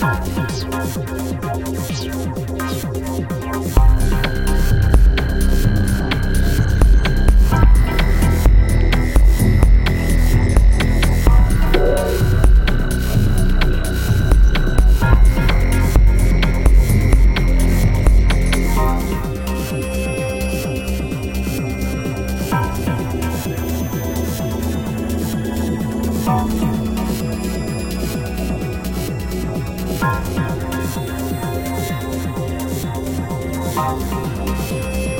Thank you. Thank.